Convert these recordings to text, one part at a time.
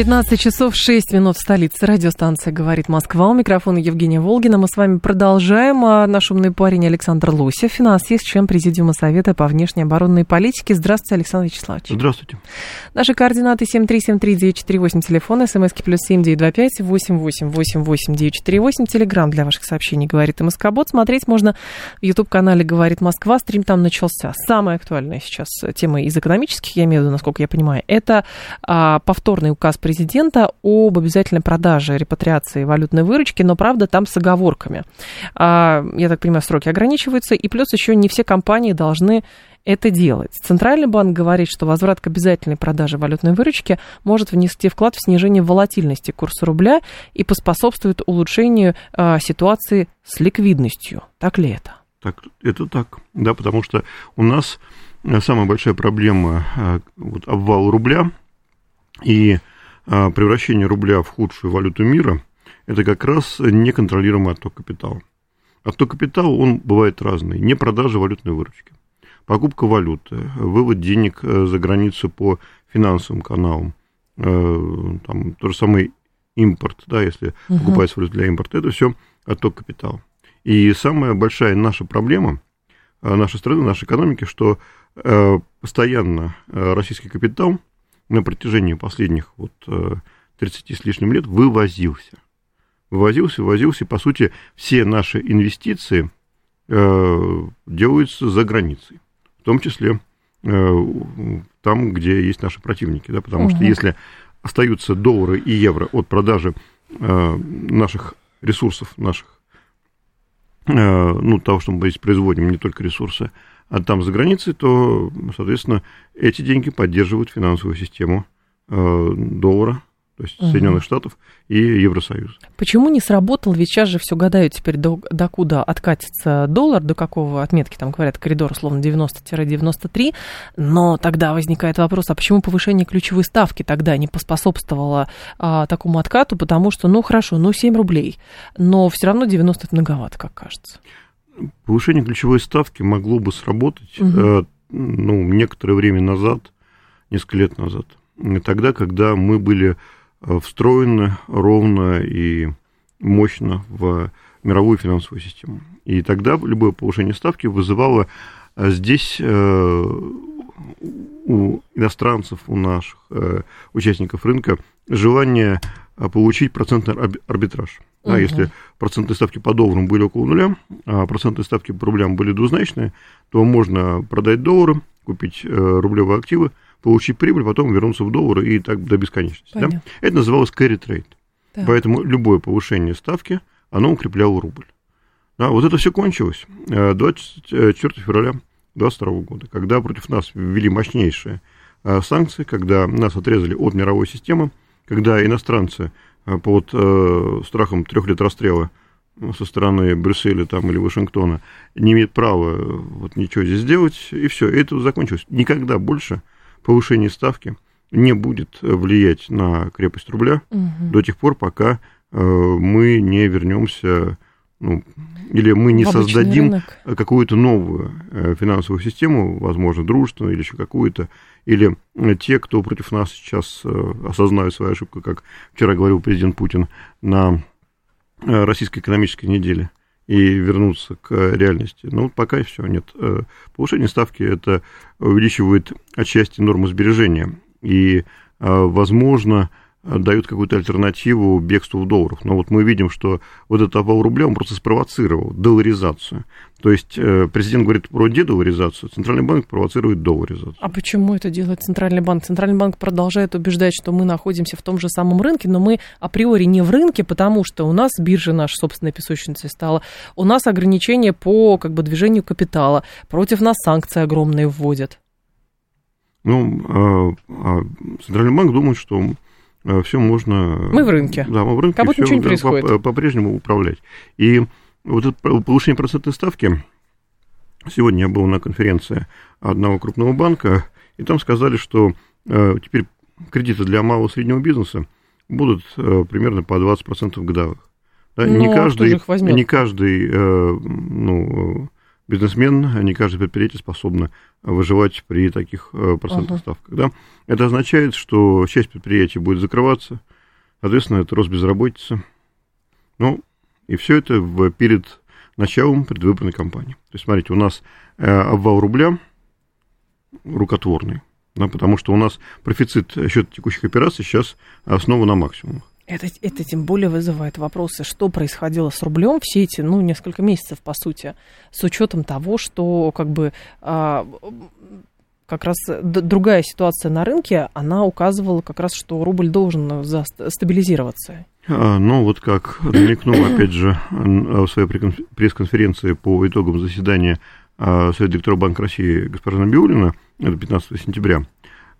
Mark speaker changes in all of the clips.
Speaker 1: 15 часов 6 минут в столице. Радиостанция «Говорит Москва». У микрофона Евгения Волгина. Мы с вами продолжаем. А наш умный парень Александр Лосев, финансист, член Президиума Совета по внешней оборонной политике. Здравствуйте, Александр Вячеславович.
Speaker 2: Здравствуйте.
Speaker 1: Наши координаты 7373948, телефон, смски плюс 7925 8888948, телеграмм для ваших сообщений «Говорит МСК-бот». Смотреть можно в YouTube-канале «Говорит Москва». Стрим там начался. Самая актуальная сейчас тема из экономических, я имею в виду, насколько я понимаю, это а, повторный указ президента об обязательной продаже репатриации валютной выручки, но, правда, там с оговорками. А, я так понимаю, сроки ограничиваются, и плюс еще не все компании должны это делать. Центральный банк говорит, что возврат к обязательной продаже валютной выручки может внести вклад в снижение волатильности курса рубля и поспособствует улучшению а, ситуации с ликвидностью. Так ли это?
Speaker 2: Так, это так, да, потому что у нас э, самая большая проблема э, вот, обвал рубля и превращение рубля в худшую валюту мира – это как раз неконтролируемый отток капитала. Отток капитала, он бывает разный. Не продажа валютной выручки. Покупка валюты, вывод денег э, за границу по финансовым каналам, э, там, то же самое импорт, да, если uh покупается валюта для импорта, это все отток капитала. И самая большая наша проблема э, нашей страны, нашей экономики, что постоянно российский капитал – на протяжении последних вот 30 э, с лишним лет вывозился. Вывозился, вывозился, и, по сути, все наши инвестиции э, делаются за границей, в том числе э, там, где есть наши противники, да, потому угу. что если остаются доллары и евро от продажи наших ресурсов, наших, ну, того, что мы здесь производим, не только ресурсы, а там за границей, то, соответственно, эти деньги поддерживают финансовую систему э, доллара, то есть угу. Соединенных Штатов и Евросоюза.
Speaker 1: Почему не сработал? Ведь сейчас же все гадают теперь, до, до куда откатится доллар, до какого отметки, там говорят, коридор условно 90-93, но тогда возникает вопрос, а почему повышение ключевой ставки тогда не поспособствовало а, такому откату, потому что, ну хорошо, ну 7 рублей, но все равно 90 это многовато, как кажется.
Speaker 2: Повышение ключевой ставки могло бы сработать угу. ну, некоторое время назад, несколько лет назад. Тогда, когда мы были э, встроены ровно и мощно в мировую финансовую систему. И тогда любое повышение ставки вызывало э, здесь у иностранцев, у наших участников рынка желание получить процентный арбитраж. Да, угу. Если процентные ставки по долларам были около нуля, а процентные ставки по рублям были двузначные, то можно продать доллары, купить э, рублевые активы, получить прибыль, потом вернуться в доллары и так до бесконечности. Да? Это называлось carry trade. Да. Поэтому любое повышение ставки, оно укрепляло рубль. Да, вот это все кончилось 24 февраля 2022 года, когда против нас ввели мощнейшие э, санкции, когда нас отрезали от мировой системы, когда иностранцы Э, под э, страхом трех лет расстрела со стороны Брюсселя там, или Вашингтона не имеет права э, вот, ничего здесь сделать, и все, и это закончилось. Никогда больше повышение ставки не будет влиять на крепость рубля угу. до тех пор, пока э, мы не вернемся, ну, или мы не создадим какую-то новую э, финансовую систему, возможно, дружественную или еще какую-то, или те, кто против нас сейчас э, осознают свою ошибку, как вчера говорил президент Путин на э, российской экономической неделе, и вернуться к реальности. Но ну, пока все нет. Э, повышение ставки это увеличивает отчасти норму сбережения. И, возможно, дают какую-то альтернативу бегству в долларах. Но вот мы видим, что вот этот обвал рубля, он просто спровоцировал долларизацию. То есть э, президент говорит про дедоларизацию, Центральный банк провоцирует долларизацию.
Speaker 1: А почему это делает Центральный банк? Центральный банк продолжает убеждать, что мы находимся в том же самом рынке, но мы априори не в рынке, потому что у нас биржа наша собственная песочница стала, у нас ограничения по как бы, движению капитала, против нас санкции огромные вводят.
Speaker 2: Ну, а, а Центральный банк думает, что все можно...
Speaker 1: Мы в рынке.
Speaker 2: Да, мы в рынке.
Speaker 1: Как будто ничего не происходит.
Speaker 2: По-прежнему управлять. И вот это повышение процентной ставки, сегодня я был на конференции одного крупного банка, и там сказали, что теперь кредиты для малого и среднего бизнеса будут примерно по 20% годовых. Да, не,
Speaker 1: а
Speaker 2: каждый, не каждый ну, бизнесмен, не каждое предприятие способно выживать при таких э, процентных uh-huh. ставках. Да? Это означает, что часть предприятий будет закрываться, соответственно, это рост безработицы. Ну, и все это в, перед началом предвыборной кампании. То есть, смотрите, у нас э, обвал рубля рукотворный, да, потому что у нас профицит счета текущих операций сейчас основан на максимумах.
Speaker 1: Это, это тем более вызывает вопросы, что происходило с рублем все эти, ну, несколько месяцев, по сути, с учетом того, что, как бы, а, как раз другая ситуация на рынке, она указывала как раз, что рубль должен стабилизироваться.
Speaker 2: А, ну, вот как намекнул, опять же, в своей пресс-конференции по итогам заседания а, Совета директоров Банка России госпожа Набиулина, это 15 сентября,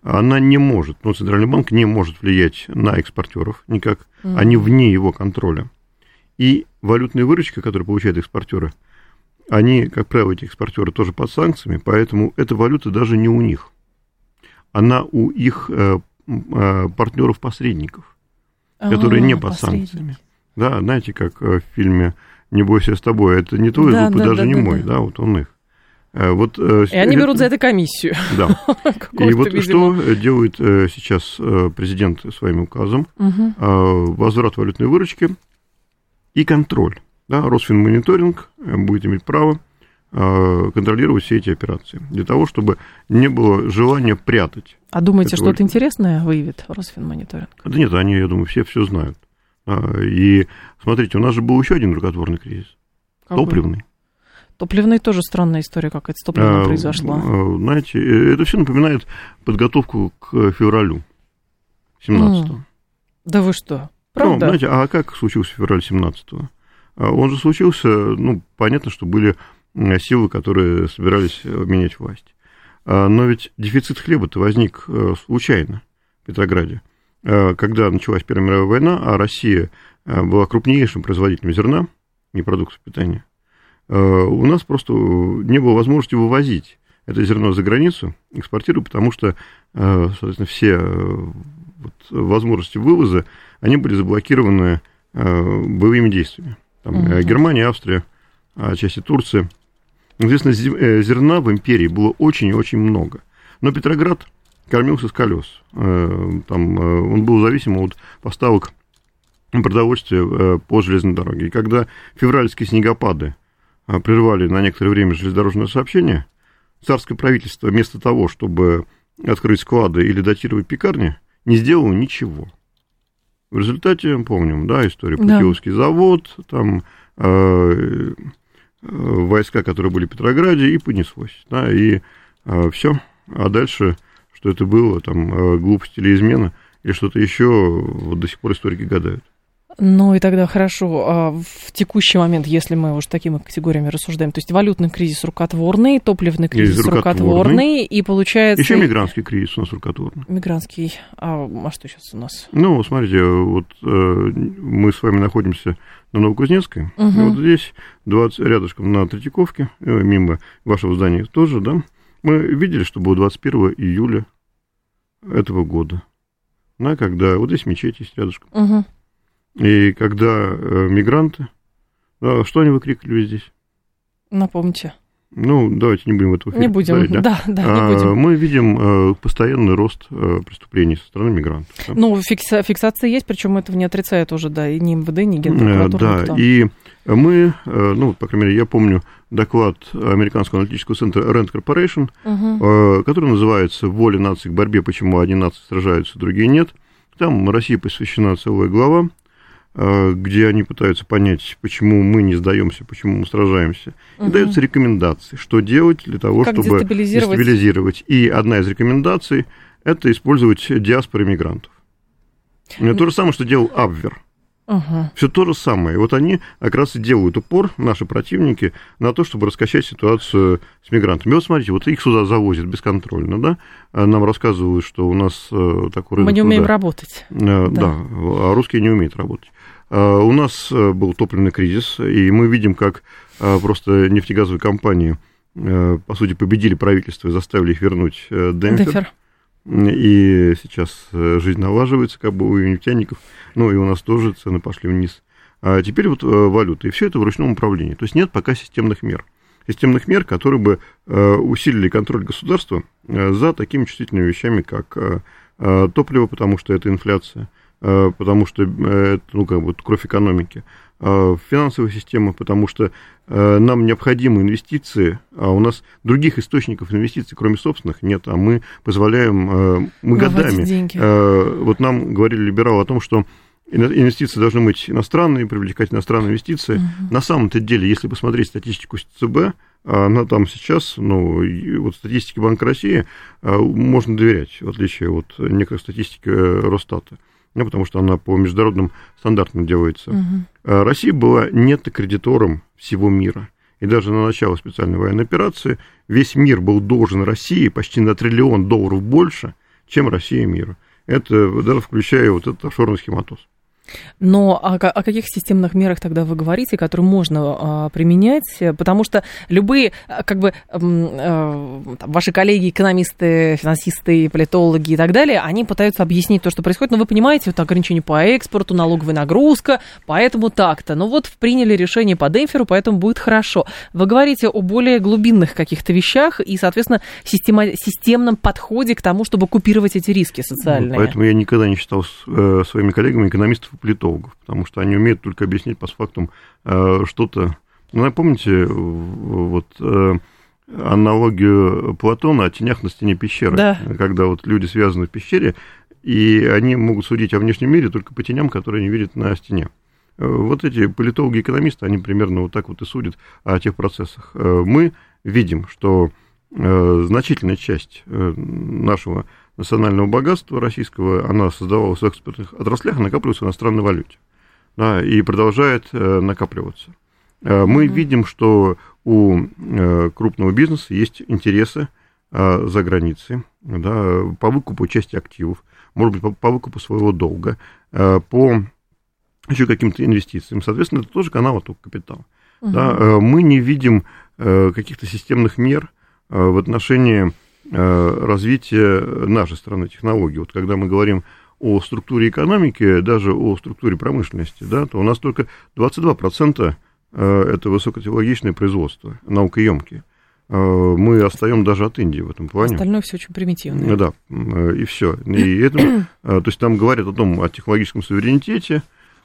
Speaker 2: она не может, ну, Центральный банк не может влиять на экспортеров никак, mm-hmm. они вне его контроля. И валютная выручка, которую получают экспортеры, они, как правило, эти экспортеры тоже под санкциями, поэтому эта валюта даже не у них. Она у их э, э, партнеров-посредников, которые а, не под санкциями. Да, знаете, как э, в фильме «Не бойся с тобой», это не твой да, зуб да, даже да, не да, мой, да. да, вот он их.
Speaker 1: Э, вот, э, и они это... берут за это комиссию.
Speaker 2: Да. И вот видимо. что делает э, сейчас президент своим указом? Угу. Возврат валютной выручки и контроль. Да, Росфинмониторинг будет иметь право контролировать все эти операции, для того, чтобы не было желания прятать.
Speaker 1: А думаете, что-то интересное выявит Росфинмониторинг?
Speaker 2: Да нет, они, я думаю, все все знают. И смотрите, у нас же был еще один рукотворный кризис. Какой? Топливный.
Speaker 1: Топливные тоже странная история какая-то с топливом а, произошла.
Speaker 2: А, знаете, э, это все напоминает подготовку к февралю 17 -го.
Speaker 1: Да вы что?
Speaker 2: Правда? Ну, знаете, а как случился февраль 17 -го? А он же случился, ну, понятно, что были силы, которые собирались менять власть. Но ведь дефицит хлеба-то возник э, случайно в Петрограде, когда началась Первая мировая война, а Россия была крупнейшим производителем зерна и продуктов питания. Э, у нас просто не было возможности вывозить это зерно за границу, экспортировать, потому что, э, соответственно, все э, вот возможности вывоза, они были заблокированы боевыми действиями. Там, угу. Германия, Австрия, отчасти Турция. Известно, зерна в империи было очень и очень много. Но Петроград кормился с колес. Там, он был зависим от поставок продовольствия по железной дороге. И когда февральские снегопады а, прервали на некоторое время железнодорожное сообщение, царское правительство вместо того, чтобы открыть склады или датировать пекарни, не сделало ничего. В результате, помним, да, историю Путиловский да. завод, там э, э, войска, которые были в Петрограде, и понеслось, да, и э, все. А дальше, что это было, там, э, глупость или измена, или что-то еще, вот до сих пор историки гадают.
Speaker 1: Ну и тогда хорошо, а в текущий момент, если мы уж такими категориями рассуждаем, то есть валютный кризис рукотворный, топливный кризис рукотворный, рукотворный, и получается...
Speaker 2: Еще мигрантский кризис у нас рукотворный.
Speaker 1: Мигрантский, а, а что сейчас у нас?
Speaker 2: Ну, смотрите, вот э, мы с вами находимся на Новокузнецкой, угу. и вот здесь 20, рядышком на Третьяковке, э, мимо вашего здания тоже, да, мы видели, что было 21 июля этого года, да, когда вот здесь мечеть есть рядышком. Угу. И когда э, мигранты, э, что они выкрикивали здесь?
Speaker 1: Напомните.
Speaker 2: Ну, давайте не будем
Speaker 1: этого Не будем, да? да, да,
Speaker 2: не будем. Мы видим э, постоянный рост э, преступлений со стороны мигрантов.
Speaker 1: Да? Ну, фикса, фиксация есть, причем этого не отрицает уже, да, и ни МВД, ни Генпрокуратура.
Speaker 2: Да,
Speaker 1: никто.
Speaker 2: и мы, ну, по крайней мере, я помню доклад Американского аналитического центра Rand Corporation, угу. который называется «Воля наций к борьбе. Почему одни нации сражаются, другие нет». Там России посвящена целая глава Э, где они пытаются понять, почему мы не сдаемся, почему мы сражаемся. Угу. И даются рекомендации, что делать для того, как чтобы дестабилизировать. дестабилизировать. И одна из рекомендаций – это использовать диаспоры мигрантов. Это то же самое, что делал Абвер. Угу. Все то же самое. Вот они как раз и делают упор, наши противники, на то, чтобы раскачать ситуацию с мигрантами. Вот смотрите, вот их сюда завозят бесконтрольно, да? А нам рассказывают, что у нас э, такой
Speaker 1: рынок... Мы не умеем труда. работать.
Speaker 2: Да, да, а русские не умеют работать. А у нас э, был топливный кризис, и мы видим, как просто нефтегазовые компании, по сути, победили правительство и заставили их вернуть демпфер. демпфер. И сейчас жизнь налаживается, как бы у нефтяников ну и у нас тоже цены пошли вниз. А теперь вот э, валюта, и все это в ручном управлении. То есть нет пока системных мер. Системных мер, которые бы э, усилили контроль государства э, за такими чувствительными вещами, как топливо, потому что это инфляция, потому что это, ну, как бы кровь экономики, финансовая система, потому что нам необходимы инвестиции, а у нас других источников инвестиций, кроме собственных, нет, а мы позволяем, мы годами. Деньги. Вот нам говорили либералы о том, что инвестиции должны быть иностранные, привлекать иностранные инвестиции. Угу. На самом-то деле, если посмотреть статистику ЦБ, она там сейчас, ну, вот статистике Банка России можно доверять, в отличие от некоторых статистики э, Росстата. Ну, потому что она по международным стандартам делается. Угу. Россия была нет кредитором всего мира. И даже на начало специальной военной операции весь мир был должен России почти на триллион долларов больше, чем Россия мира. Это даже включая вот этот офшорный схематоз.
Speaker 1: Но о, о каких системных мерах тогда вы говорите, которые можно а, применять? Потому что любые, а, как бы, а, там, ваши коллеги, экономисты, финансисты, политологи и так далее, они пытаются объяснить то, что происходит. Но вы понимаете, вот ограничение по экспорту, налоговая нагрузка, поэтому так-то. Ну вот приняли решение по демпферу, поэтому будет хорошо. Вы говорите о более глубинных каких-то вещах и, соответственно, система, системном подходе к тому, чтобы купировать эти риски социальные.
Speaker 2: Ну, поэтому я никогда не считал э, своими коллегами экономистов политологов, потому что они умеют только объяснить по фактам э, что-то. Ну, напомните, вот э, аналогию Платона о тенях на стене пещеры, да. когда вот люди связаны в пещере, и они могут судить о внешнем мире только по теням, которые они видят на стене. Э, вот эти политологи-экономисты, они примерно вот так вот и судят о тех процессах. Мы видим, что значительная часть нашего национального богатства российского, она создавалась в экспортных отраслях, накапливается в иностранной валюте. Да, и продолжает э, накапливаться. Э, мы mm-hmm. видим, что у э, крупного бизнеса есть интересы э, за границей да, по выкупу части активов, может быть, по, по выкупу своего долга, э, по еще каким-то инвестициям. Соответственно, это тоже канал оттока капитала. Uh-huh. Да, э, мы не видим э, каких-то системных мер э, в отношении развития нашей страны технологий. Вот когда мы говорим о структуре экономики, даже о структуре промышленности, да, то у нас только 22% э, это высокотехнологичное производство, наукоемкие. Э, мы отстаем даже от Индии в этом плане.
Speaker 1: Остальное все очень примитивное.
Speaker 2: Да, и все. И это, то есть там говорят о том, о технологическом суверенитете,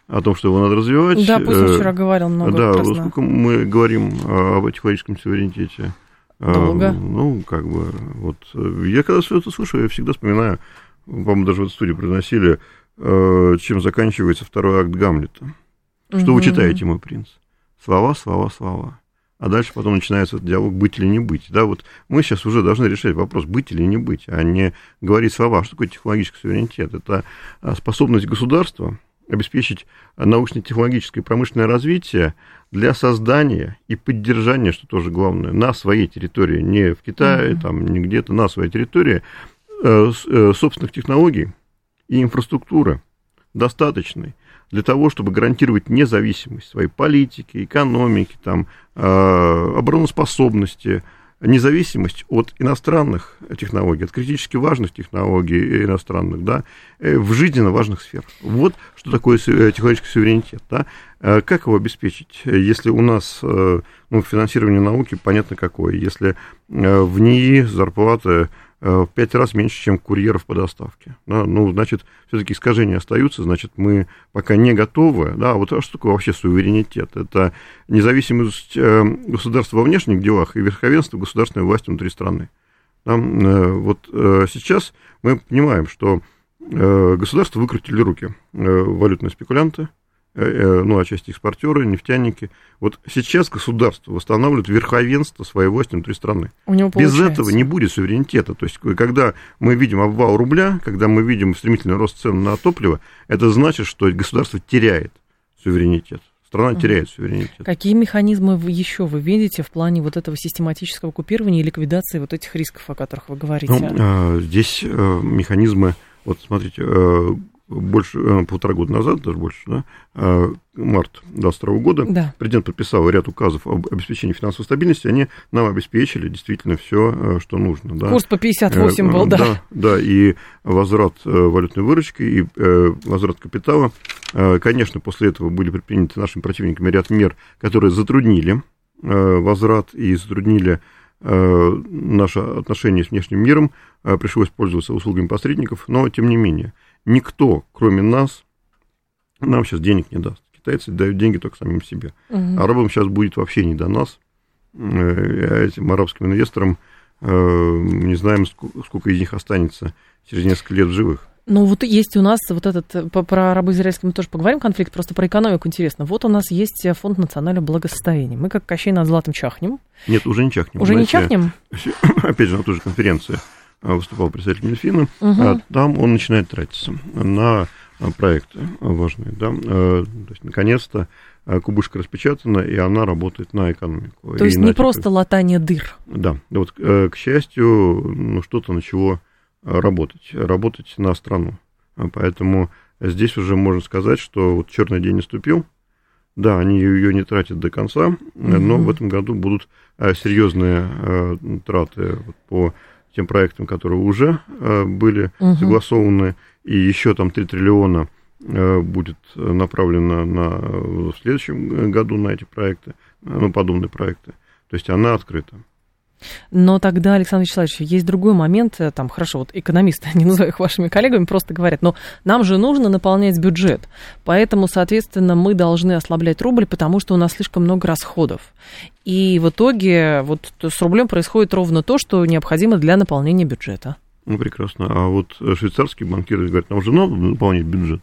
Speaker 2: о том, что его надо развивать.
Speaker 1: Да, Путин вчера говорил много
Speaker 2: Да, сколько мы говорим об технологическом суверенитете.
Speaker 1: Долго?
Speaker 2: ну, как бы, вот, я когда все это слышу, я всегда вспоминаю, по-моему, даже в эту студию приносили, э, чем заканчивается второй акт Гамлета. Что угу. вы читаете, мой принц? Слова, слова, слова. А дальше потом начинается этот диалог быть или не быть. Да, вот мы сейчас уже должны решать вопрос, быть или не быть, а не говорить слова. Что такое технологический суверенитет? Это а, способность государства обеспечить научно-технологическое и промышленное развитие для создания и поддержания, что тоже главное, на своей территории, не в Китае, mm-hmm. там, не где-то на своей территории, э, э, собственных технологий и инфраструктуры достаточной для того, чтобы гарантировать независимость своей политики, экономики, там, э, обороноспособности, независимость от иностранных технологий, от критически важных технологий иностранных, да, э, в жизненно важных сферах. Вот что такое э, технологический суверенитет. Да. Э, как его обеспечить, если у нас ну, финансирование науки понятно какое, если в НИИ зарплаты в пять раз меньше, чем курьеров по доставке. Да, ну, значит, все-таки искажения остаются, значит, мы пока не готовы. Да, вот а что такое вообще суверенитет? Это независимость э, государства во внешних делах и верховенство государственной власти внутри страны. Да, э, вот сейчас мы понимаем, что государство выкрутили руки валютные спекулянты, Э, э, ну, отчасти экспортеры, нефтяники. Вот сейчас государство восстанавливает верховенство своей власти внутри страны.
Speaker 1: У него
Speaker 2: Без этого не будет суверенитета. То есть, когда мы видим обвал рубля, когда мы видим стремительный рост цен на топливо, это значит, что государство теряет суверенитет. Страна теряет суверенитет.
Speaker 1: Какие механизмы вы еще вы видите в плане вот этого систематического купирования и ликвидации вот этих рисков, о которых вы говорите?
Speaker 2: Ну, здесь механизмы, вот смотрите, больше, э, полтора года назад, даже больше, да, э, март 2022 года, да. президент подписал ряд указов об обеспечении финансовой стабильности, они нам обеспечили действительно все, э, что нужно. Да.
Speaker 1: Курс по 58 был, да.
Speaker 2: Да, да и возврат валютной выручки, и возврат капитала. Конечно, после этого были предприняты нашими противниками ряд мер, которые затруднили возврат и затруднили наше отношение с внешним миром, пришлось пользоваться услугами посредников, но тем не менее – никто, кроме нас, нам сейчас денег не даст. Китайцы дают деньги только самим себе. Угу. Арабам сейчас будет вообще не до нас. Э, этим арабским инвесторам э, не знаем, сколько из них останется через несколько лет в живых.
Speaker 1: Ну, вот есть у нас вот этот, э, про арабо-израильский мы тоже поговорим, конфликт, просто про экономику интересно. Вот у нас есть фонд национального благосостояния. Мы как Кощей над златом чахнем.
Speaker 2: Нет, уже не чахнем.
Speaker 1: Уже Знаете, не чахнем?
Speaker 2: Опять же, на той же конференции а, выступал представитель Минфина, угу. а там он начинает тратиться на а, проекты важные. Да? А, то есть, наконец-то кубышка распечатана, и она работает на экономику.
Speaker 1: То есть не просто латание дыр.
Speaker 2: Да, вот, э, к счастью, ну, что-то начало работать, работать на страну. Поэтому здесь уже можно сказать, что вот черный день наступил, да, они ее не тратят до конца, но в этом году будут серьезные э, траты по тем проектам, которые уже э, были угу. согласованы, и еще там 3 триллиона э, будет направлено на, в следующем году на эти проекты, ну, подобные проекты. То есть она открыта.
Speaker 1: Но тогда, Александр Вячеславович, есть другой момент, э, там, хорошо, вот экономисты, не называю их вашими коллегами, просто говорят, но нам же нужно наполнять бюджет, поэтому, соответственно, мы должны ослаблять рубль, потому что у нас слишком много расходов. И в итоге вот с рублем происходит ровно то, что необходимо для наполнения бюджета.
Speaker 2: Ну, прекрасно. А вот швейцарские банкиры говорят, нам уже надо наполнять бюджет.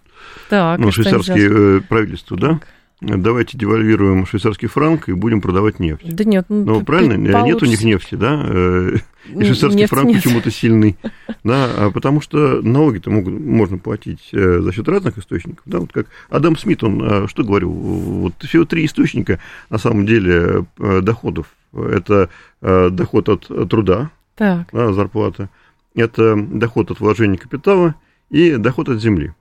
Speaker 1: Так,
Speaker 2: ну, швейцарские э, правительства, да? Давайте девальвируем швейцарский франк и будем продавать нефть.
Speaker 1: Да нет, ну,
Speaker 2: ну правильно, получится. нет у них нефти, да, э, и швейцарский нефть франк почему-то сильный, да, а потому что налоги-то могут, можно платить э, за счет разных источников, да, вот как Адам Смит, он э, что говорил, вот всего три источника, на самом деле, доходов, это доход от труда, так. Да, зарплата, это доход от вложения капитала и доход от земли.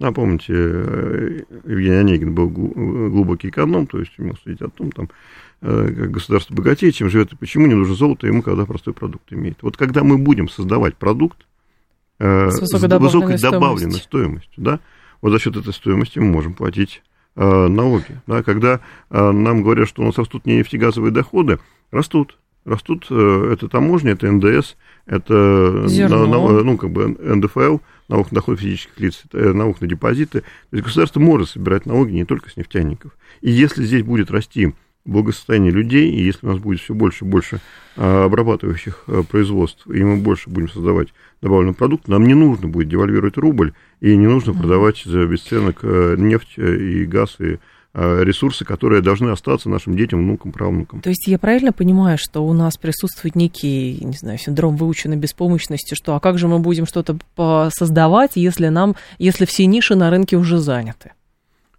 Speaker 2: А помните, э, Евгений Онегин был глубокий эконом, то есть умел судить о том, там, э, как государство богатее, чем живет, и почему не нужно золото ему, когда простой продукт имеет. Вот когда мы будем создавать продукт э, с высокой, с высокой добавленной стоимостью, да, вот за счет этой стоимости мы можем платить налоги. Да, когда нам говорят, что у нас растут не нефтегазовые доходы, растут. Растут, это таможня, это НДС, это
Speaker 1: Зерно.
Speaker 2: ну, как бы НДФЛ – налог на доход физических лиц, э, налог на депозиты. То есть государство может собирать налоги не только с нефтяников. И если здесь будет расти благосостояние людей, и если у нас будет все больше и больше а, обрабатывающих а, производств, и мы больше будем создавать добавленный продукт, нам не нужно будет девальвировать рубль, и не нужно продавать за бесценок э, нефть э, и газ, и Э, ресурсы, которые должны остаться нашим детям, внукам, правнукам.
Speaker 1: То есть я правильно понимаю, что у нас присутствует некий, не знаю, синдром выученной беспомощности, что а как же мы будем что-то создавать, если нам, если все ниши на рынке уже заняты?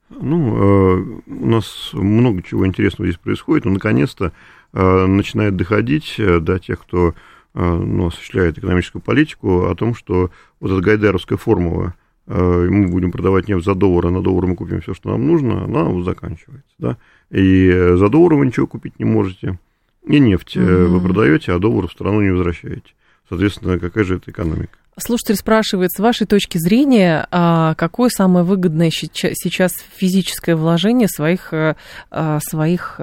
Speaker 2: Ну, э, у нас много чего интересного здесь происходит, но наконец-то э, начинает доходить до тех, кто ну, осуществляет экономическую политику, о том, что вот эта гайдаровская формула – Э, мы будем продавать нефть за доллар, а на доллар мы купим все, что нам нужно, она вот заканчивается. Да? И за доллар вы ничего купить не можете. И нефть угу. вы продаете, а доллар в страну не возвращаете. Соответственно, какая же это экономика?
Speaker 1: Слушатель спрашивает, с вашей точки зрения, а какое самое выгодное сейчас физическое вложение своих, э, а, своих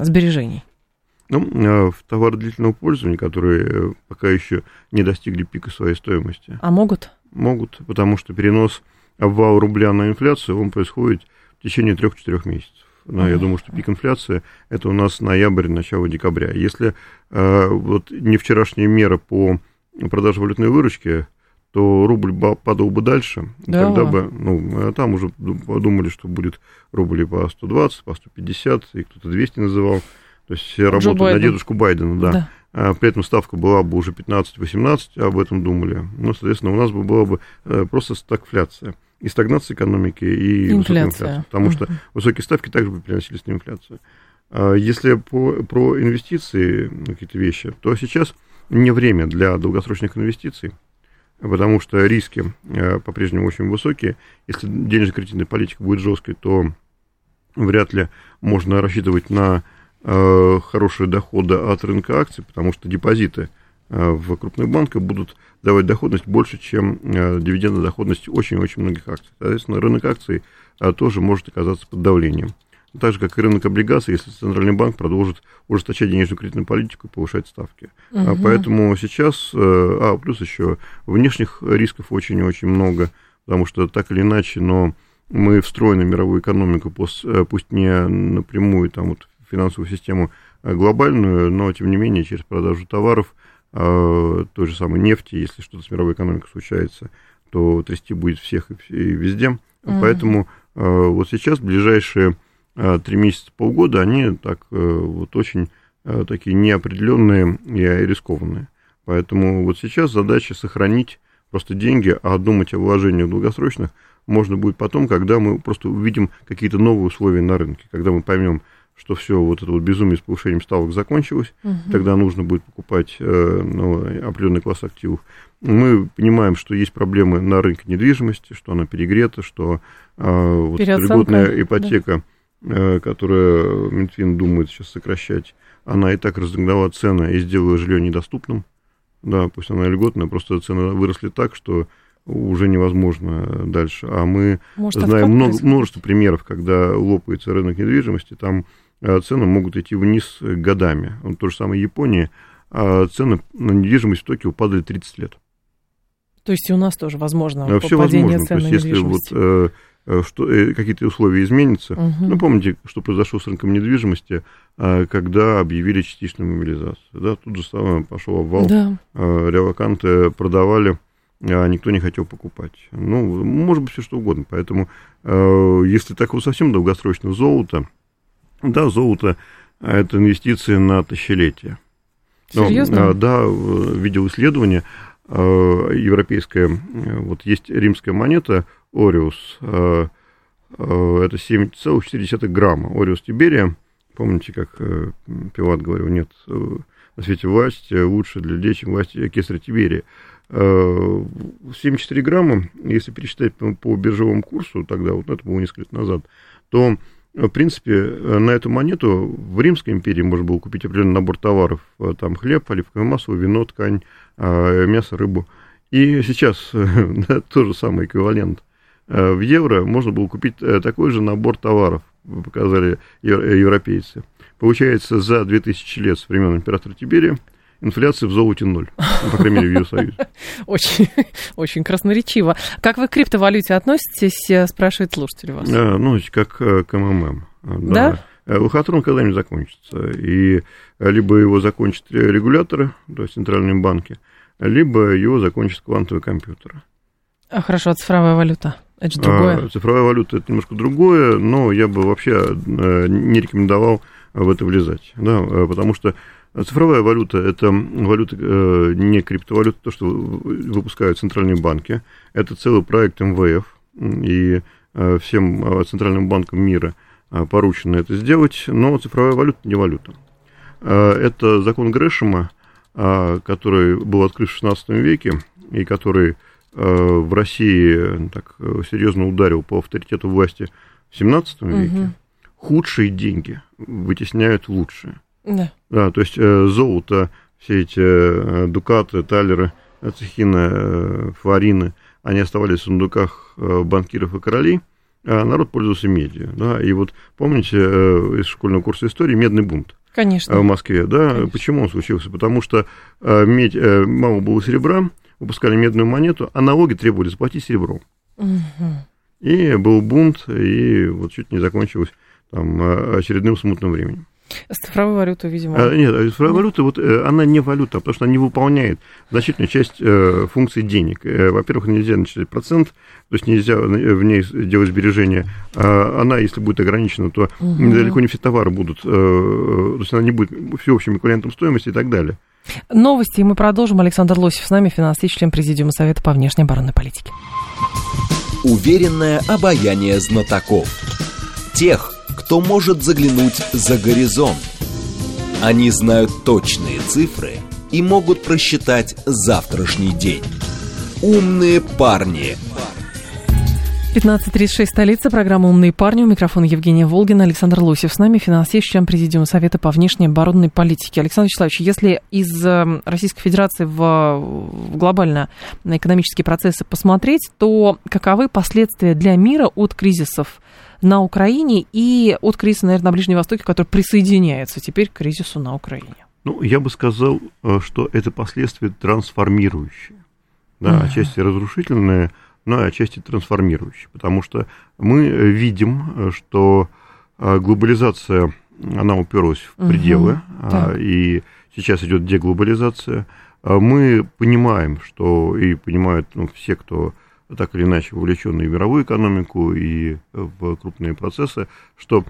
Speaker 1: сбережений?
Speaker 2: Ну, в товары длительного пользования, которые пока еще не достигли пика своей стоимости.
Speaker 1: А могут?
Speaker 2: Могут, потому что перенос обвала рубля на инфляцию, он происходит в течение 3-4 месяцев. Но я думаю, что пик инфляции это у нас ноябрь, начало декабря. Если э, вот не вчерашняя мера по продаже валютной выручки, то рубль падал бы дальше, да. тогда бы, ну, там уже подумали, что будет рубль по 120, по 150, и кто-то 200 называл, то есть работу на дедушку Байдена, да. да. А, при этом ставка была бы уже 15-18, об этом думали. Ну, соответственно, у нас бы была бы э, просто стагфляция. и стагнация экономики, и инфляция. инфляция. Потому что высокие ставки также бы приносили с инфляцию. А если по, про инвестиции, какие-то вещи, то сейчас не время для долгосрочных инвестиций, потому что риски э, по-прежнему очень высокие. Если денежно-кредитная политика будет жесткой, то вряд ли можно рассчитывать на хорошие доходы от рынка акций, потому что депозиты э, в крупных банках будут давать доходность больше, чем дивидендная доходность очень-очень многих акций. Соответственно, рынок акций тоже может оказаться под давлением так же, как и рынок облигаций, если Центральный банк продолжит ужесточать денежную кредитную политику и повышать ставки. Угу. Поэтому сейчас, э, а, плюс еще внешних рисков очень-очень много, потому что так или иначе, но мы встроены в мировую экономику, э, пусть не напрямую, там, вот, финансовую систему а глобальную, но, тем не менее, через продажу товаров, той же самой нефти, если что-то с мировой экономикой случается, то трясти будет всех и везде. Угу. Поэтому вот сейчас ближайшие Э, три месяца, полгода, они так э, вот очень э, такие неопределенные и рискованные. Поэтому вот сейчас задача сохранить просто деньги, а думать о вложениях долгосрочных можно будет потом, когда мы просто увидим какие-то новые условия на рынке, когда мы поймем, что все вот это вот безумие с повышением ставок закончилось, угу. тогда нужно будет покупать э, ну, определенный класс активов. Мы понимаем, что есть проблемы на рынке недвижимости, что она перегрета, что э, вот льготная ипотека. Да Э, которую Минфин думает сейчас сокращать, она и так разогнала цены и сделала жилье недоступным. Да, пусть она льготная, просто цены выросли так, что уже невозможно дальше. А мы Может, знаем много, множество примеров, когда лопается рынок недвижимости, там цены могут идти вниз годами. Вот то же самое Япония, а цены на недвижимость в Токио падали 30 лет.
Speaker 1: То есть и у нас тоже возможно Все возможно.
Speaker 2: То есть если вот э, Э, что э, какие-то условия изменятся. Угу. Ну, помните, что произошло с рынком недвижимости, э, когда объявили частичную мобилизацию. Да, тут же самое пошел обвал. Да. Релаканты продавали, а никто не хотел покупать. Ну, может быть, все что угодно. Поэтому, если так вот совсем долгосрочно, золото, да, золото – это инвестиции на тысячелетие.
Speaker 1: Серьезно?
Speaker 2: Ну, да, видел исследование европейское, вот есть римская монета – Ориус. Э, э, это 7,4 грамма. Ориус Тиберия. Помните, как э, Пилат говорил, нет на свете власти лучше для людей, чем власть кесаря Тиберия. 74 грамма, если пересчитать по биржевому курсу, тогда, вот это было несколько лет назад, то, в принципе, на эту монету в Римской империи можно было купить определенный набор товаров. Там хлеб, оливковое масло, вино, ткань, мясо, рыбу. И сейчас тоже самый эквивалент – Э, в евро можно было купить э, такой же набор товаров, показали э, европейцы. Получается, за 2000 лет с времен императора Тиберия инфляция в золоте ноль, ну, по крайней мере, в Евросоюзе.
Speaker 1: Очень, очень красноречиво. Как вы к криптовалюте относитесь, спрашивает слушатель вас?
Speaker 2: Ну, как к МММ. Да? да? Лохотрон когда-нибудь закончится. И либо его закончат регуляторы, то есть центральные банки, либо его закончат квантовые компьютеры.
Speaker 1: А хорошо, а цифровая валюта? Это же другое.
Speaker 2: А, цифровая валюта это немножко другое, но я бы вообще э, не рекомендовал в это влезать, да, э, потому что цифровая валюта это валюта э, не криптовалюта, то, что выпускают центральные банки, это целый проект МВФ, и всем центральным банкам мира поручено это сделать, но цифровая валюта не валюта. Это закон Грэшема, который был открыт в 16 веке и который Э, в России так э, серьезно ударил по авторитету власти в 17 веке, угу. худшие деньги вытесняют лучшие. Да. Да, то есть э, золото, все эти дукаты, талеры, цехины, флорины, они оставались в сундуках банкиров и королей, а народ пользовался медью. Да, и вот помните из школьного курса истории медный бунт.
Speaker 1: Конечно.
Speaker 2: В Москве, да, Конечно. почему он случился? Потому что медь, мало было серебра, выпускали медную монету, а налоги требовали заплатить серебром. Угу. И был бунт, и вот чуть не закончилось там, очередным смутным временем.
Speaker 1: С цифровой валютой, видимо.
Speaker 2: А, нет, а цифровая валюта, вот, э, она не валюта, потому что она не выполняет значительную часть э, функций денег. Э, во-первых, нельзя начислять процент, то есть нельзя в ней делать сбережения. А она, если будет ограничена, то угу. далеко не все товары будут, э, то есть она не будет всеобщим эквивалентом стоимости и так далее.
Speaker 1: Новости, и мы продолжим. Александр Лосев с нами, финансист, член Президиума Совета по внешней оборонной политике.
Speaker 3: уверенное обаяние знатоков. Тех, кто может заглянуть за горизонт. Они знают точные цифры и могут просчитать завтрашний день. Умные парни.
Speaker 1: 15.36, столица, программа «Умные парни». У микрофона Евгения Волгина, Александр Лосев. С нами финансист, член Президиума Совета по внешней оборонной политике. Александр Вячеславович, если из э, Российской Федерации в, в глобально на экономические процессы посмотреть, то каковы последствия для мира от кризисов на Украине и от кризиса, наверное, на Ближнем Востоке, который присоединяется теперь к кризису на Украине?
Speaker 2: Ну, я бы сказал, э, что это последствия трансформирующие. Да, uh-huh. отчасти разрушительные, но и отчасти трансформирующие. Потому что мы видим, что э, глобализация, она уперлась в пределы, uh-huh. и сейчас идет деглобализация. А мы понимаем, что и понимают ну, все, кто так или иначе вовлечены в мировую экономику, и в крупные процессы, что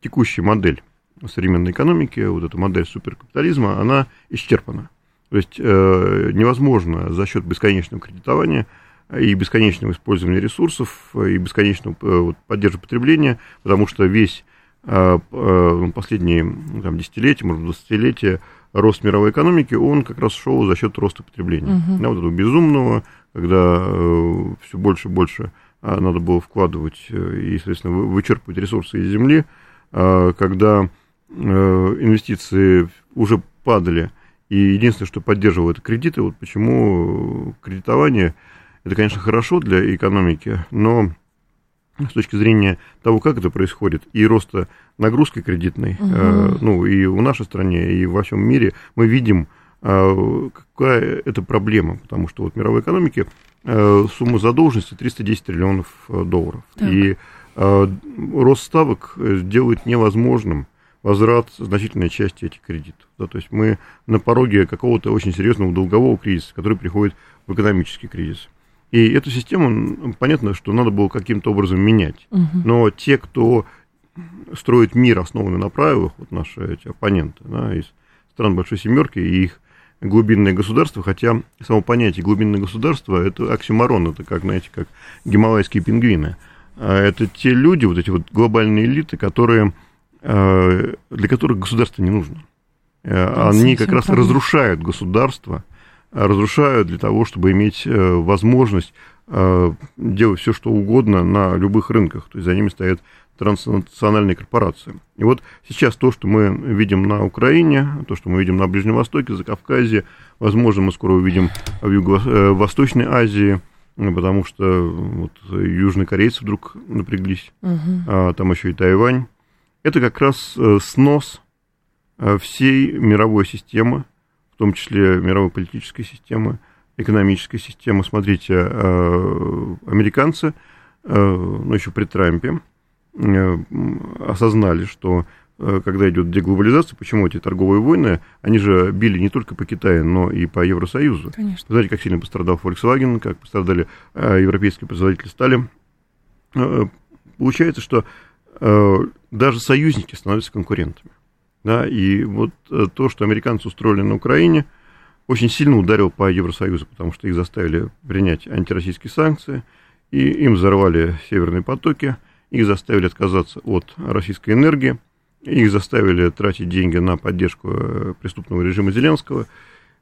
Speaker 2: текущая модель современной экономики, вот эта модель суперкапитализма, она исчерпана. То есть э, невозможно за счет бесконечного кредитования и бесконечного использования ресурсов, и бесконечного э, вот, поддержки потребления, потому что весь э, э, последние там, десятилетия, может быть, двадцатилетия рост мировой экономики, он как раз шел за счет роста потребления. Uh-huh. Да, вот этого безумного, когда э, все больше и больше э, надо было вкладывать э, и, соответственно, вычерпывать ресурсы из земли, э, когда Э, инвестиции уже падали, и единственное, что поддерживало это кредиты, вот почему кредитование, это, конечно, хорошо для экономики, но с точки зрения того, как это происходит, и роста нагрузки кредитной, угу. э, ну, и в нашей стране, и во всем мире, мы видим, э, какая это проблема, потому что вот в мировой экономике э, сумма задолженности 310 триллионов э, долларов, так. и э, рост ставок делает невозможным возврат значительной части этих кредитов. Да, то есть мы на пороге какого-то очень серьезного долгового кризиса, который приходит в экономический кризис. И эту систему, понятно, что надо было каким-то образом менять. Угу. Но те, кто строит мир, основанный на правилах, вот наши эти оппоненты да, из стран Большой Семерки и их глубинное государство, хотя само понятие глубинное государство это оксюмарон, это как, знаете, как гималайские пингвины. А это те люди, вот эти вот глобальные элиты, которые Э, для которых государство не нужно. Э, они как раз разрушают государство, разрушают для того, чтобы иметь возможность делать все, что угодно на любых рынках. То есть за ними стоят транснациональные корпорации. И вот сейчас то, что мы видим на Украине, то, что мы видим на Ближнем Востоке, за Кавказе, возможно, мы скоро увидим в Юго-Восточной Азии, потому что вот южные корейцы вдруг напряглись, угу. а там еще и Тайвань это как раз э, снос э, всей мировой системы, в том числе мировой политической системы, экономической системы. Смотрите, э, американцы, ну, еще при Трампе, осознали, что когда идет деглобализация, почему эти торговые войны, они же били не только по Китаю, но и по Евросоюзу. Конечно. Знаете, как сильно пострадал Volkswagen, как пострадали европейские производители стали. Получается, что Э, даже союзники становятся конкурентами. Да, и вот э, то, что американцы устроили на Украине, очень сильно ударил по Евросоюзу, потому что их заставили принять антироссийские санкции, и им взорвали северные потоки, их заставили отказаться от российской энергии, их заставили тратить деньги на поддержку э, преступного режима Зеленского,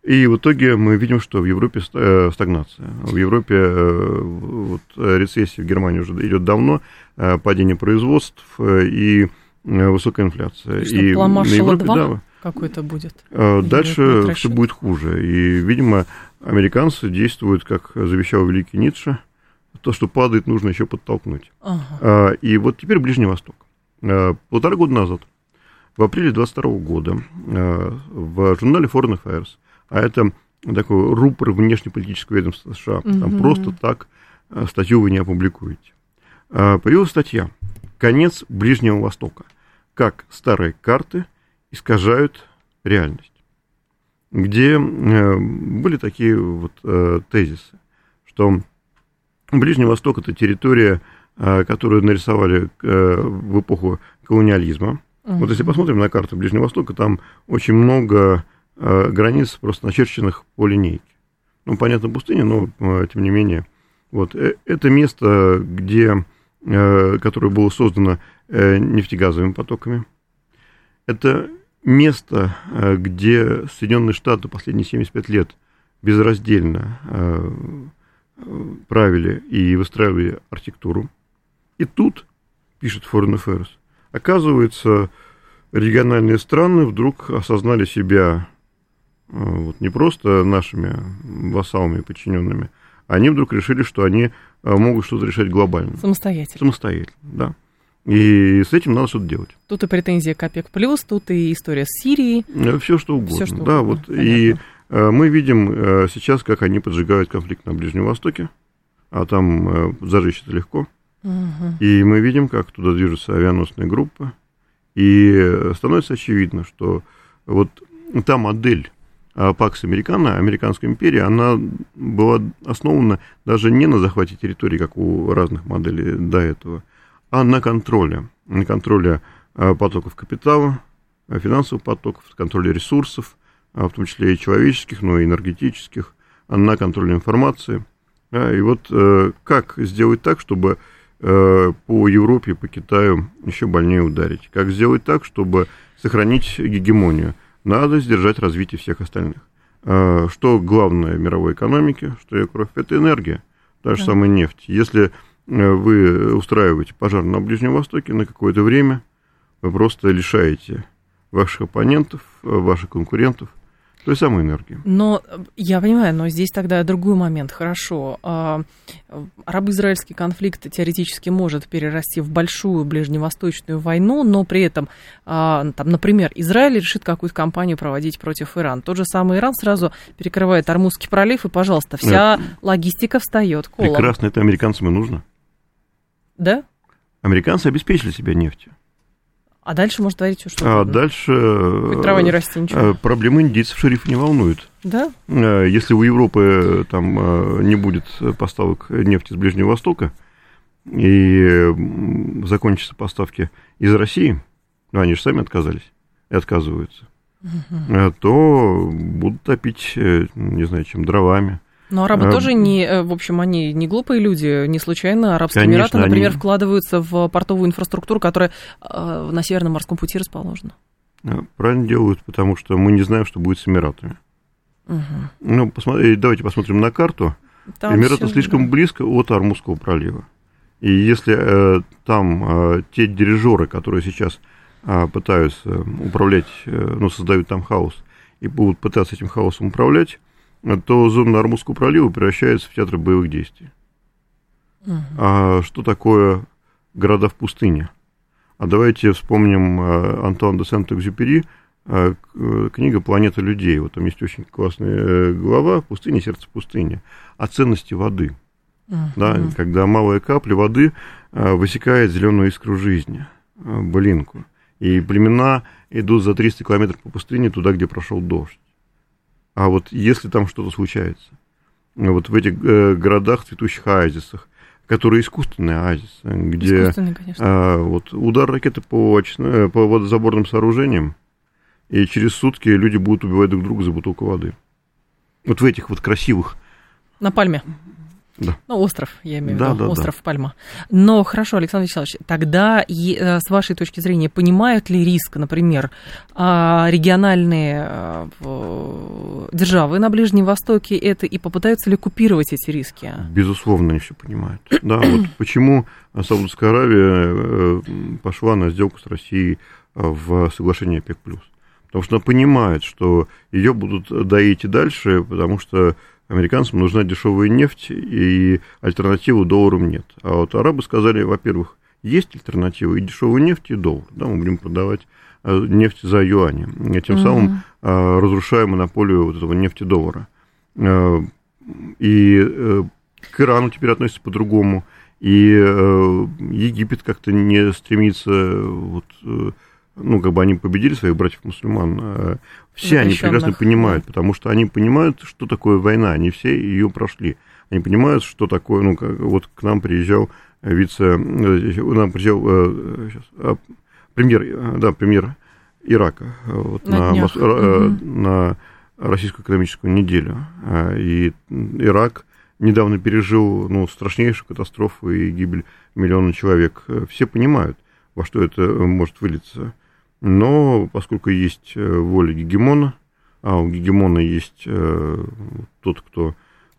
Speaker 2: и в итоге мы видим, что в Европе э, стагнация. В Европе вот, рецессия в Германии уже идет давно, падение производств и высокая инфляция.
Speaker 1: И, и на Европе, да, какой-то будет.
Speaker 2: Дальше все будет хуже. И, видимо, американцы действуют, как завещал великий Ницше, то, что падает, нужно еще подтолкнуть. Ага. И вот теперь Ближний Восток. Полтора года назад, в апреле 22 года, в журнале Foreign Affairs а это такой рупор внешнеполитического ведомства США. Угу. Там просто так э, статью вы не опубликуете. А, появилась статья «Конец Ближнего Востока. Как старые карты искажают реальность», где э, были такие вот э, тезисы, что Ближний Восток – это территория, которую нарисовали в эпоху колониализма. Uh-huh. Вот если посмотрим на карту Ближнего Востока, там очень много Э, границ просто начерченных по линейке. Ну, понятно, пустыня, но, э, тем не менее, Вот. Это место, где, которое было создано нефтегазовыми потоками. Это место, где Соединенные Штаты последние 75 лет безраздельно правили и выстраивали архитектуру. И тут, пишет Foreign Affairs, оказывается, региональные страны вдруг осознали себя э, вот, не просто нашими вассалами и подчиненными, они вдруг решили, что они э, могут что-то решать глобально.
Speaker 1: Самостоятельно.
Speaker 2: Самостоятельно, да. И с этим надо что-то делать.
Speaker 1: Тут и претензия к ОПЕК+, тут и история с Сирией.
Speaker 2: Э, Все что угодно. Все, что да, угодно. вот. Понятно. И мы видим сейчас, как они поджигают конфликт на Ближнем Востоке, а там зажечь это легко. Угу. И мы видим, как туда движутся авианосные группы, и становится очевидно, что вот та модель Пакс Американо, Американской империи, она была основана даже не на захвате территории, как у разных моделей до этого, а на контроле. На контроле а, потоков капитала, а, финансовых потоков, контроле ресурсов, а, в том числе и человеческих, но и энергетических, на контроле информации. И вот э, как сделать так, чтобы Э, по Европе, по Китаю еще больнее ударить. Как сделать так, чтобы сохранить гегемонию? Надо сдержать развитие всех остальных. Э, что главное в мировой экономике, что ее кровь, это энергия, та же да. самая нефть. Если э, вы устраиваете пожар на Ближнем Востоке на какое-то время, вы просто лишаете ваших оппонентов, ваших конкурентов – той самой энергии.
Speaker 1: Но я понимаю, но здесь тогда другой момент. Хорошо. А, арабо-израильский конфликт теоретически может перерасти в большую ближневосточную войну, но при этом, а, там, например, Израиль решит какую-то кампанию проводить против Ирана. Тот же самый Иран сразу перекрывает Армузский пролив, и, пожалуйста, вся Нет. логистика встает
Speaker 2: колом. Прекрасно, это американцам и нужно.
Speaker 1: Да?
Speaker 2: Американцы обеспечили себя нефтью.
Speaker 1: А дальше может творить все что
Speaker 2: угодно. А дальше...
Speaker 1: Хоть трава не расти, ничего.
Speaker 2: Э, проблемы индийцев шерифа не волнуют.
Speaker 1: Да?
Speaker 2: Э, если у Европы э, там не будет поставок нефти с Ближнего Востока, и закончатся поставки из России, ну, они же сами отказались и отказываются, угу. то будут топить, не знаю, чем, дровами,
Speaker 1: но арабы а, тоже не, э, в общем, они не глупые люди, не случайно Арабские конечно, Эмираты, например, они... вкладываются в портовую инфраструктуру, которая э, на Северном морском пути расположена.
Speaker 2: Правильно делают, потому что мы не знаем, что будет с Эмиратами. Угу. Ну, посмотри, давайте посмотрим на карту. Там Эмираты слишком да. близко от Армузского пролива. И если э, там э, те дирижеры, которые сейчас э, пытаются управлять, э, ну, создают там хаос, и будут пытаться этим хаосом управлять, то зона Армузского пролива превращается в театр боевых действий. Угу. А что такое города в пустыне? А давайте вспомним э, Антуан де Сент-Экзюпери, э, книга «Планета людей». Вот там есть очень классная э, глава «Пустыня, сердце пустыни» о ценности воды. Uh-huh. Да, когда малая капля воды высекает зеленую искру жизни, блинку. И племена идут за 300 километров по пустыне туда, где прошел дождь. А вот если там что-то случается, вот в этих э, городах, цветущих оазисах, которые искусственные оазисы, где э, вот удар ракеты по, э, по водозаборным сооружениям, и через сутки люди будут убивать друг друга за бутылку воды. Вот в этих вот красивых...
Speaker 1: На Пальме. Да. Ну, остров, я имею в виду, да, остров да. Пальма. Но хорошо, Александр Вячеславович, тогда э, с вашей точки зрения, понимают ли риск, например, а, региональные э, державы на Ближнем Востоке это и попытаются ли купировать эти риски?
Speaker 2: Безусловно, они все понимают. Да, вот почему Саудовская Аравия э, пошла на сделку с Россией в соглашении ОПЕК+. Потому что она понимает, что ее будут доить и дальше, потому что американцам нужна дешевая нефть, и альтернативы долларам нет. А вот арабы сказали, во-первых, есть альтернатива и дешевая нефть, и доллар. Да, мы будем продавать э, нефть за юани. Тем угу. самым а, разрушая монополию вот этого нефти-доллара. Э, и к Ирану теперь относятся по-другому. И Египет как-то не стремится вот, ну, как бы они победили своих братьев-мусульман, а все они прекрасно понимают, потому что они понимают, что такое война, они все ее прошли. Они понимают, что такое, ну, как, вот к нам приезжал вице, э, нам приезжал сейчас, а, премьер, э, да, премьер Ирака вот, на, на, угу. на российскую экономическую неделю. И Ирак недавно пережил ну, страшнейшую катастрофу и гибель миллиона человек. Все понимают, во что это может вылиться. Но поскольку есть воля гегемона, а у гегемона есть тот, кто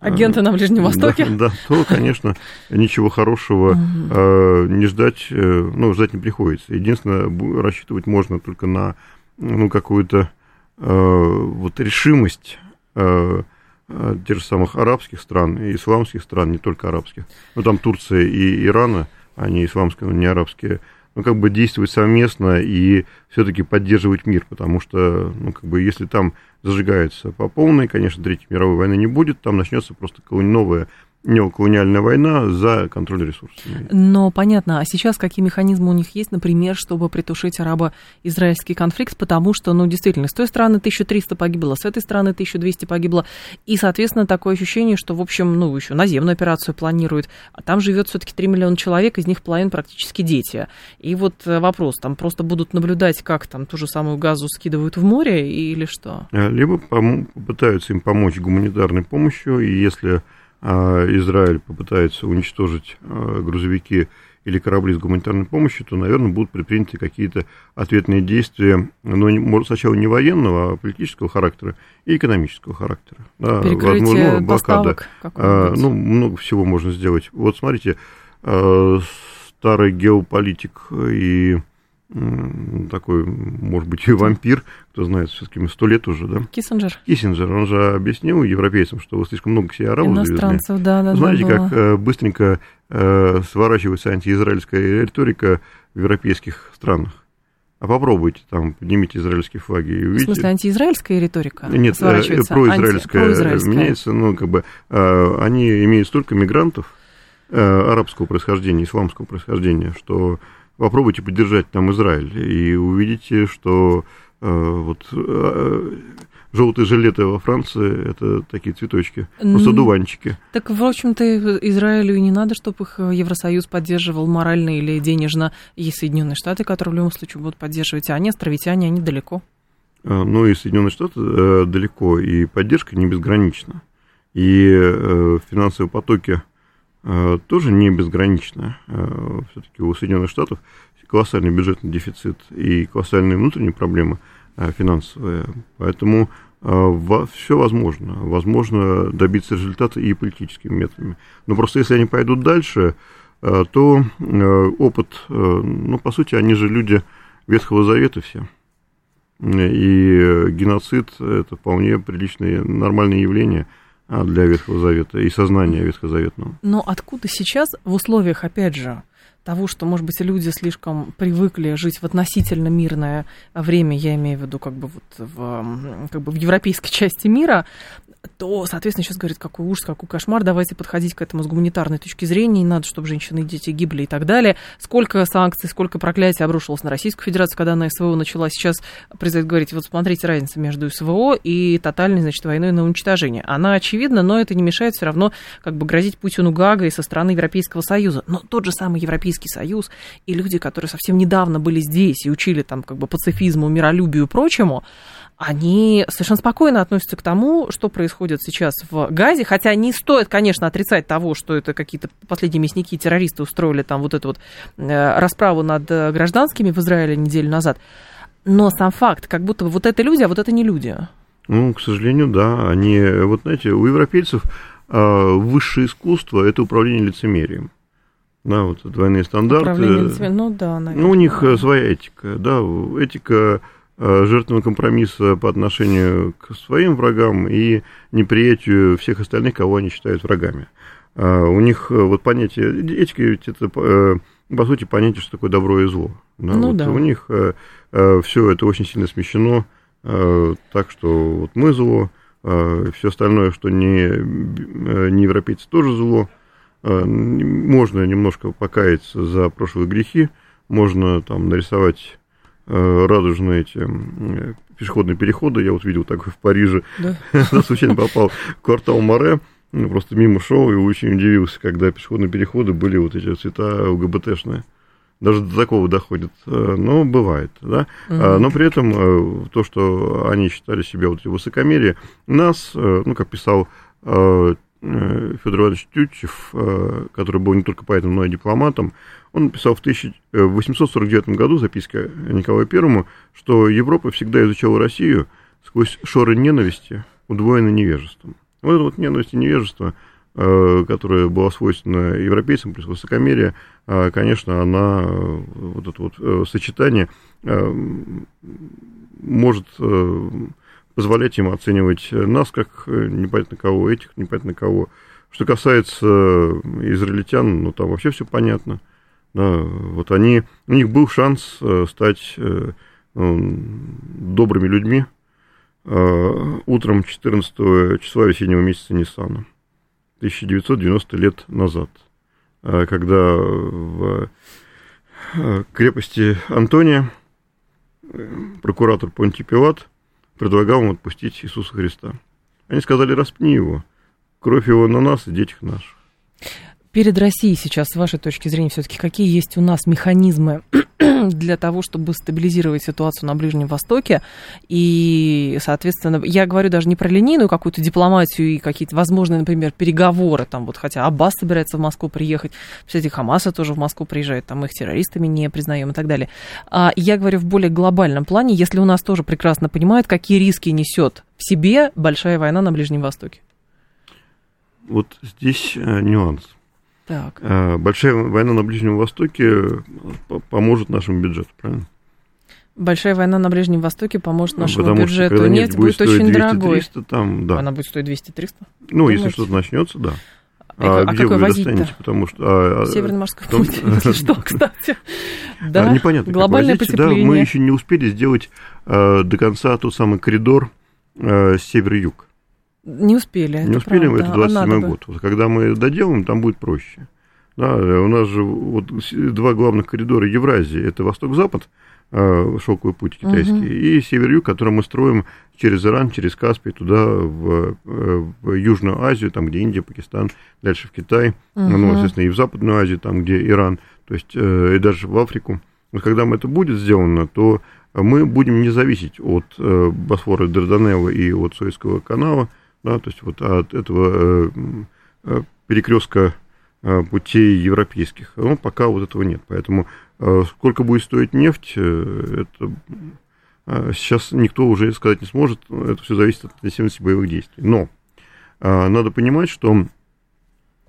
Speaker 1: Агенты на Ближнем Востоке.
Speaker 2: Да, да то, конечно, ничего хорошего э, не ждать, э, ну, ждать не приходится. Единственное, рассчитывать можно только на ну, какую-то э, вот решимость э, э, тех же самых арабских стран и исламских стран, не только арабских. Ну, там Турция и Ирана, они исламские, но не арабские, ну, как бы действовать совместно и все-таки поддерживать мир, потому что, ну, как бы, если там зажигается по полной, конечно, Третьей мировой войны не будет, там начнется просто новая неоколониальная война за контроль ресурсов.
Speaker 1: Но понятно, а сейчас какие механизмы у них есть, например, чтобы притушить арабо-израильский конфликт, потому что, ну, действительно, с той стороны 1300 погибло, с этой стороны 1200 погибло, и, соответственно, такое ощущение, что, в общем, ну, еще наземную операцию планируют, а там живет все-таки 3 миллиона человек, из них половина практически дети. И вот э, вопрос, там просто будут наблюдать, как там ту же самую газу скидывают в море или что?
Speaker 2: Э, либо попытаются им помочь гуманитарной помощью, и если Израиль попытается уничтожить а, грузовики или корабли с гуманитарной помощью, то, наверное, будут предприняты какие-то ответные действия, но может, сначала не военного, а политического характера и экономического характера.
Speaker 1: Да, возможно, блокада.
Speaker 2: А, ну, много всего можно сделать. Вот смотрите, а, старый геополитик и такой, может быть, и вампир, кто знает, все-таки сто лет уже, да?
Speaker 1: Киссинджер.
Speaker 2: Киссинджер, он же объяснил европейцам, что вы слишком много себе арабов
Speaker 1: Иностранцев, да, да,
Speaker 2: Знаете,
Speaker 1: да,
Speaker 2: как было. быстренько э, сворачивается антиизраильская риторика в европейских странах. А попробуйте там, поднимите израильские флаги и увидите.
Speaker 1: В смысле, антиизраильская риторика
Speaker 2: Нет, э, произраильская, анти... произраильская меняется, ну, как бы, э, они имеют столько мигрантов э, арабского происхождения, исламского происхождения, что попробуйте поддержать там Израиль, и увидите, что э, вот э, желтые жилеты во Франции это такие цветочки, просто дуванчики.
Speaker 1: Так, в общем-то, Израилю и не надо, чтобы их Евросоюз поддерживал морально или денежно. Есть Соединенные Штаты, которые в любом случае будут поддерживать, а они, островитяне, они далеко.
Speaker 2: Э, ну и Соединенные Штаты далеко, и поддержка не безгранична. И финансовые потоки тоже не безгранична. Э, Все-таки у Соединенных Штатов колоссальный бюджетный дефицит и колоссальные внутренние проблемы э, финансовые. Поэтому все возможно. Возможно добиться результата и политическими методами. Но просто если они пойдут дальше, то опыт, ну, по сути, они же люди Ветхого Завета все. И геноцид – это вполне приличное, нормальное явление – для Ветхого Завета и сознания Ветхозаветного.
Speaker 1: Но откуда сейчас в условиях, опять же, того, что, может быть, люди слишком привыкли жить в относительно мирное время, я имею в виду как бы вот в, как бы в европейской части мира, то, соответственно, сейчас говорит, какой ужас, какой кошмар, давайте подходить к этому с гуманитарной точки зрения, не надо, чтобы женщины и дети гибли и так далее. Сколько санкций, сколько проклятий обрушилось на Российскую Федерацию, когда она СВО начала. Сейчас президент говорит, вот смотрите разницу между СВО и тотальной, значит, войной на уничтожение. Она очевидна, но это не мешает все равно как бы грозить Путину Гагой со стороны Европейского Союза. Но тот же самый Европейский Союз и люди, которые совсем недавно были здесь и учили там как бы пацифизму, миролюбию и прочему, они совершенно спокойно относятся к тому, что происходит сейчас в Газе, хотя не стоит, конечно, отрицать того, что это какие-то последние мясники, террористы устроили там вот эту вот э, расправу над э, гражданскими в Израиле неделю назад. Но сам факт, как будто вот это люди, а вот это не люди.
Speaker 2: Ну, к сожалению, да. Они, вот знаете, у европейцев э, высшее искусство – это управление лицемерием. Да, вот двойные стандарты. Управление лицемерием,
Speaker 1: ну да, наверное.
Speaker 2: Ну, у них своя этика, да, этика Э, жертвами компромисса по отношению к своим врагам и неприятию всех остальных, кого они считают врагами. А у них э, вот понятие, этика ведь это, э, по сути, понятие, что такое добро и зло. Да, ну, вот да. У них все это очень сильно смещено, так что вот мы зло, все остальное, что не, не европейцы, тоже зло. Можно немножко покаяться за прошлые грехи, можно там нарисовать Э, радужные эти пешеходные переходы. Я вот видел такой в Париже. Да. Случайно попал в квартал Море. Ну, просто мимо шел и очень удивился, когда пешеходные переходы были вот эти цвета ЛГБТшные. Даже до такого доходит. Э, но бывает, да. Угу. Но при этом э, то, что они считали себя вот высокомерие, нас, ну, как писал Федор Иванович Тютчев, который был не только поэтом, но и дипломатом, он написал в 1849 году записка Николаю Первому, что Европа всегда изучала Россию сквозь шоры ненависти, удвоенной невежеством. Вот это вот ненависть и невежество, которое было свойственно европейцам, плюс высокомерие, конечно, она, вот это вот сочетание может позволять им оценивать нас как э, непонятно кого, этих непонятно кого. Что касается э, израильтян, ну там вообще все понятно. Да, вот они, у них был шанс э, стать добрыми людьми утром 14 числа весеннего месяца Ниссана, 1990 лет назад, когда в крепости Антония прокуратор Понтий Пилат предлагал им отпустить Иисуса Христа. Они сказали, распни его, кровь его на нас и детях наших.
Speaker 1: Перед Россией сейчас, с вашей точки зрения, все-таки какие есть у нас механизмы для того, чтобы стабилизировать ситуацию на Ближнем Востоке? И, соответственно, я говорю даже не про линейную какую-то дипломатию и какие-то возможные, например, переговоры, там вот, хотя Аббас собирается в Москву приехать, кстати, Хамаса тоже в Москву приезжает, там их террористами не признаем и так далее. А я говорю в более глобальном плане, если у нас тоже прекрасно понимают, какие риски несет в себе большая война на Ближнем Востоке.
Speaker 2: Вот здесь э, нюанс
Speaker 1: так.
Speaker 2: А, большая война на Ближнем Востоке э, поможет нашему бюджету, правильно?
Speaker 1: Большая война на Ближнем Востоке поможет нашему Потому бюджету. Что, нефть будет, будет очень 200, дорогой.
Speaker 2: 300, там, да.
Speaker 1: Она будет стоить 200-300?
Speaker 2: Ну, Думаете? если что-то начнется, да.
Speaker 1: А, а где вы достанете?
Speaker 2: Потому что... А,
Speaker 1: а Северный морской том... путь, если что, кстати.
Speaker 2: Да, непонятно,
Speaker 1: глобальное потепление.
Speaker 2: Да, мы еще не успели сделать э, до конца тот самый коридор э, север-юг.
Speaker 1: Не успели.
Speaker 2: Не успели, правда. это 27 а год. Вот, когда мы доделаем, там будет проще. Да, у нас же вот два главных коридора Евразии. Это восток-запад, а, шелковый путь китайский, угу. и север-юг, который мы строим через Иран, через Каспий, туда, в, в Южную Азию, там, где Индия, Пакистан, дальше в Китай, угу. ну, естественно, и в Западную Азию, там, где Иран, то есть, э, и даже в Африку. Вот когда мы это будет сделано, то мы будем не зависеть от э, Босфора Дарданелла и от Суэцкого канала, да, то есть вот от этого э, э, перекрестка э, путей европейских. Но пока вот этого нет. Поэтому сколько будет стоить нефть, это сейчас никто уже сказать не сможет. Это все зависит от интенсивности боевых действий. Но надо понимать, что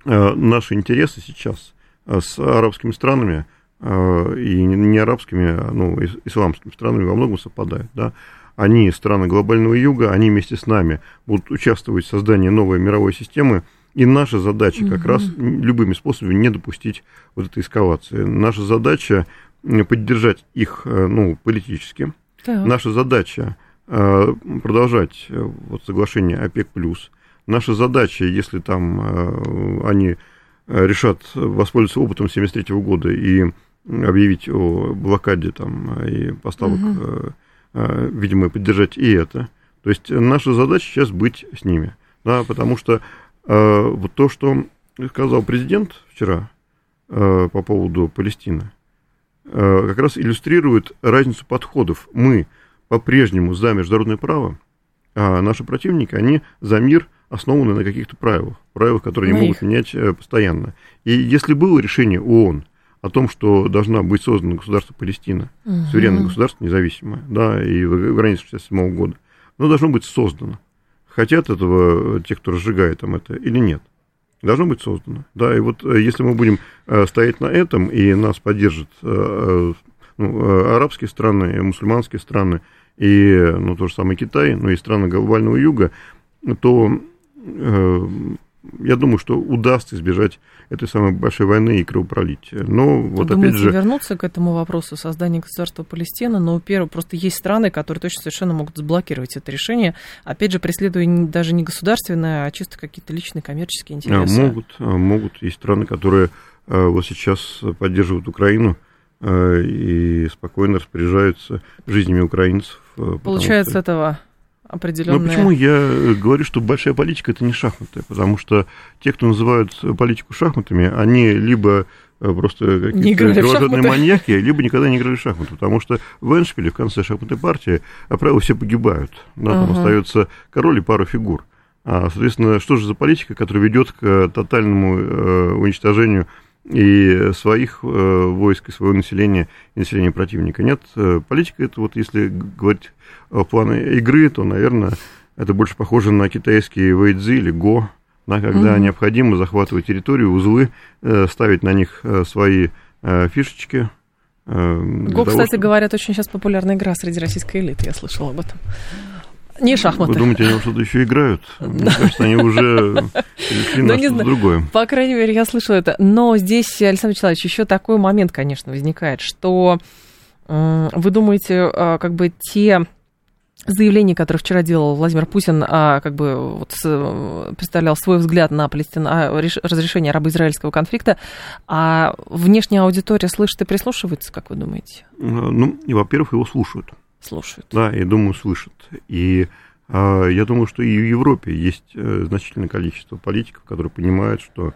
Speaker 2: наши интересы сейчас с арабскими странами и не арабскими, а ну, исламскими странами во многом совпадают. Да? Они, страны глобального юга, они вместе с нами будут участвовать в создании новой мировой системы, и наша задача как угу. раз любыми способами не допустить вот этой эскалации. Наша задача поддержать их э, ну, политически. Так. Наша задача э, продолжать э, вот, соглашение ОПЕК+. Наша задача, если там они решат воспользоваться опытом 1973 года и объявить о блокаде там, и поставок угу Э, видимо, поддержать и это. То есть наша задача сейчас быть с ними, да, потому что э, вот то, что сказал президент вчера э, по поводу Палестины, э, как раз иллюстрирует разницу подходов. Мы по-прежнему за международное право, а наши противники, они за мир, основанный на каких-то правилах, правилах, которые не могут менять э, постоянно. И если было решение ООН, о том, что должна быть создана государство Палестина, угу. суверенное государство, независимое, да, и в границах 67 года. Оно должно быть создано. Хотят этого те, кто разжигает там это, или нет. Должно быть создано. Да, и вот э, если мы будем э, стоять на этом, и нас поддержат э, ну, арабские страны, мусульманские страны, и ну, то же самое Китай, но и страны глобального юга, то я думаю, что удастся избежать этой самой большой войны и кровопролития. Но вот
Speaker 1: Думаете,
Speaker 2: опять же...
Speaker 1: вернуться к этому вопросу создания государства Палестина, но, первое, просто есть страны, которые точно совершенно могут заблокировать это решение, опять же, преследуя даже не государственное, а чисто какие-то личные коммерческие а, интересы.
Speaker 2: Могут, а, могут. Есть страны, которые а, вот сейчас поддерживают Украину и спокойно распоряжаются жизнями украинцев.
Speaker 1: Получается, что... этого определенные...
Speaker 2: Ну, почему я говорю, что большая политика – это не шахматы? Потому что те, кто называют политику шахматами, они либо э, просто какие-то кровожадные маньяки, либо никогда не играли в шахматы. Потому что в Эншпиле, в конце шахматной партии, как правило, все погибают. Да, там ага. остается король и пара фигур. А, соответственно, что же за политика, которая ведет к тотальному э, уничтожению и своих э, войск, и своего населения, и населения противника? Нет, э, политика это вот, если говорить в плане игры, то, наверное, это больше похоже на китайские вейдзи или го, да, когда mm-hmm. необходимо захватывать территорию, узлы, ставить на них свои фишечки.
Speaker 1: Го, кстати, чтобы... говорят, очень сейчас популярная игра среди российской элиты, я слышала об этом. Не шахматы.
Speaker 2: Вы думаете, они что-то еще играют? Мне кажется, они уже перешли на что-то другое.
Speaker 1: По крайней мере, я слышала это. Но здесь, Александр Вячеславович, еще такой момент, конечно, возникает, что вы думаете, а, как бы те заявления, которые вчера делал Владимир Путин, а, как бы вот, представлял свой взгляд на Палестин, а, разрешение арабо-израильского конфликта, а внешняя аудитория слышит и прислушивается, как вы думаете?
Speaker 2: Ну, и, во-первых, его слушают
Speaker 1: слушают.
Speaker 2: Да, я думаю, слышат. И э, я думаю, что и в Европе есть э, значительное количество политиков, которые понимают, что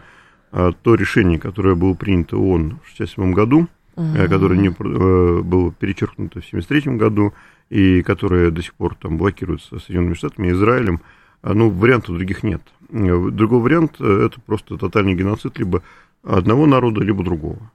Speaker 2: э, то решение, которое было принято ООН в 1967 году, э, которое не, э, было перечеркнуто в 1973 году, и которое до сих пор там блокируется Соединенными Штатами и Израилем, э, ну, вариантов других нет. Другой вариант э, – это просто тотальный геноцид либо одного народа, либо другого.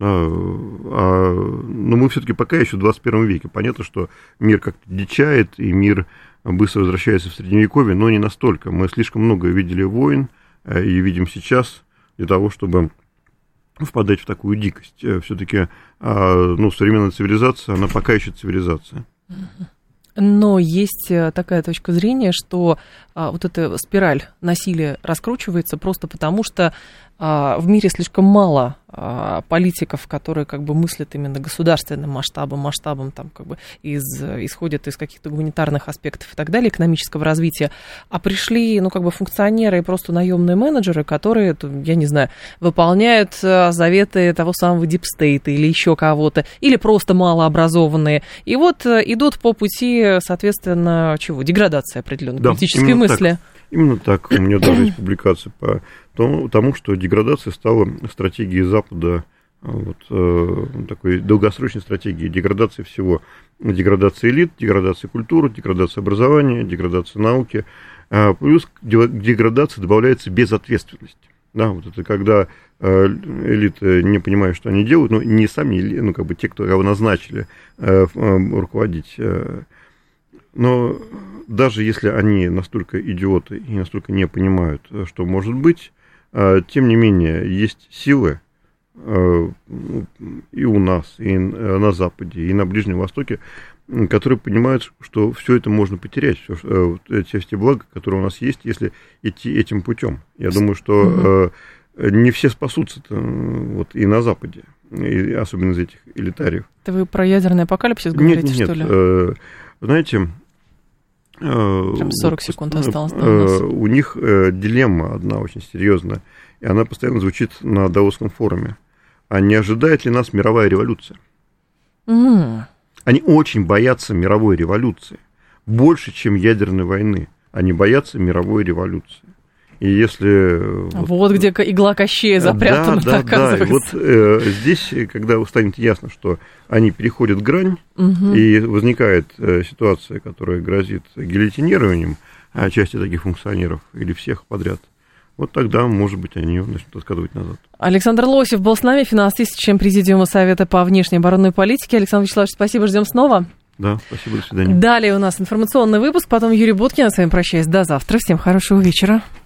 Speaker 2: А, а, но мы все-таки пока еще в 21 веке. Понятно, что мир как-то дичает, и мир быстро возвращается в Средневековье, но не настолько. Мы слишком много видели войн э, и видим сейчас для того, чтобы впадать в такую дикость. Э, все-таки а, ну, современная цивилизация, она пока еще цивилизация.
Speaker 1: Но есть э, такая точка зрения, что а, вот эта спираль насилия раскручивается просто потому, что в мире слишком мало а, политиков, которые как бы мыслят именно государственным масштабом, масштабом там как бы из, исходят из каких-то гуманитарных аспектов и так далее, экономического развития, а пришли, ну, как бы функционеры и просто наемные менеджеры, которые, я не знаю, выполняют а, заветы того самого дипстейта или еще кого-то, или просто малообразованные, и вот идут по пути, соответственно, чего, деградации определенной да, политической мысли.
Speaker 2: Так. Именно так. У меня даже есть публикация по тому, что деградация стала стратегией Запада, а, вот, э, такой долгосрочной стратегией деградации всего. Деградация элит, деградация культуры, деградация образования, деградация науки. А, плюс к деградации добавляется безответственность. Да, вот это когда э, элиты не понимают, что они делают, но не сами, ну, как бы те, кто его назначили э, руководить но даже если они настолько идиоты и настолько не понимают, э, что может быть, э, тем не менее, есть силы э, и у нас, и на Западе, и на Ближнем Востоке, которые понимают, что все это можно потерять, все, те, те блага, которые у нас есть, если идти этим путем. Я думаю, что угу. не все спасутся вот, и на Западе, и особенно из этих элитариев.
Speaker 1: Это вы про ядерный апокалипсис говорите,
Speaker 2: нет, нет,
Speaker 1: что
Speaker 2: ли? Знаете,
Speaker 1: Прям 40 секунд осталось. Да, у,
Speaker 2: у них э, дилемма одна очень серьезная, и она постоянно звучит на Даосском форуме. А не ожидает ли нас мировая революция? Mm. Они очень боятся мировой революции. Больше, чем ядерной войны. Они боятся мировой революции. И если...
Speaker 1: Вот, вот где игла Кощея запрятана,
Speaker 2: да, да, оказывается. Да, и вот э, здесь, когда станет ясно, что они переходят грань, угу. и возникает э, ситуация, которая грозит гильотинированием а, части таких функционеров или всех подряд, вот тогда, может быть, они начнут откатывать назад.
Speaker 1: Александр Лосев был с нами, финансист, член Президиума Совета по внешней оборонной политике. Александр Вячеславович, спасибо, ждем снова.
Speaker 2: Да, спасибо, до свидания.
Speaker 1: Далее у нас информационный выпуск, потом Юрий Буткин. Я с вами прощаюсь. До завтра. Всем хорошего вечера.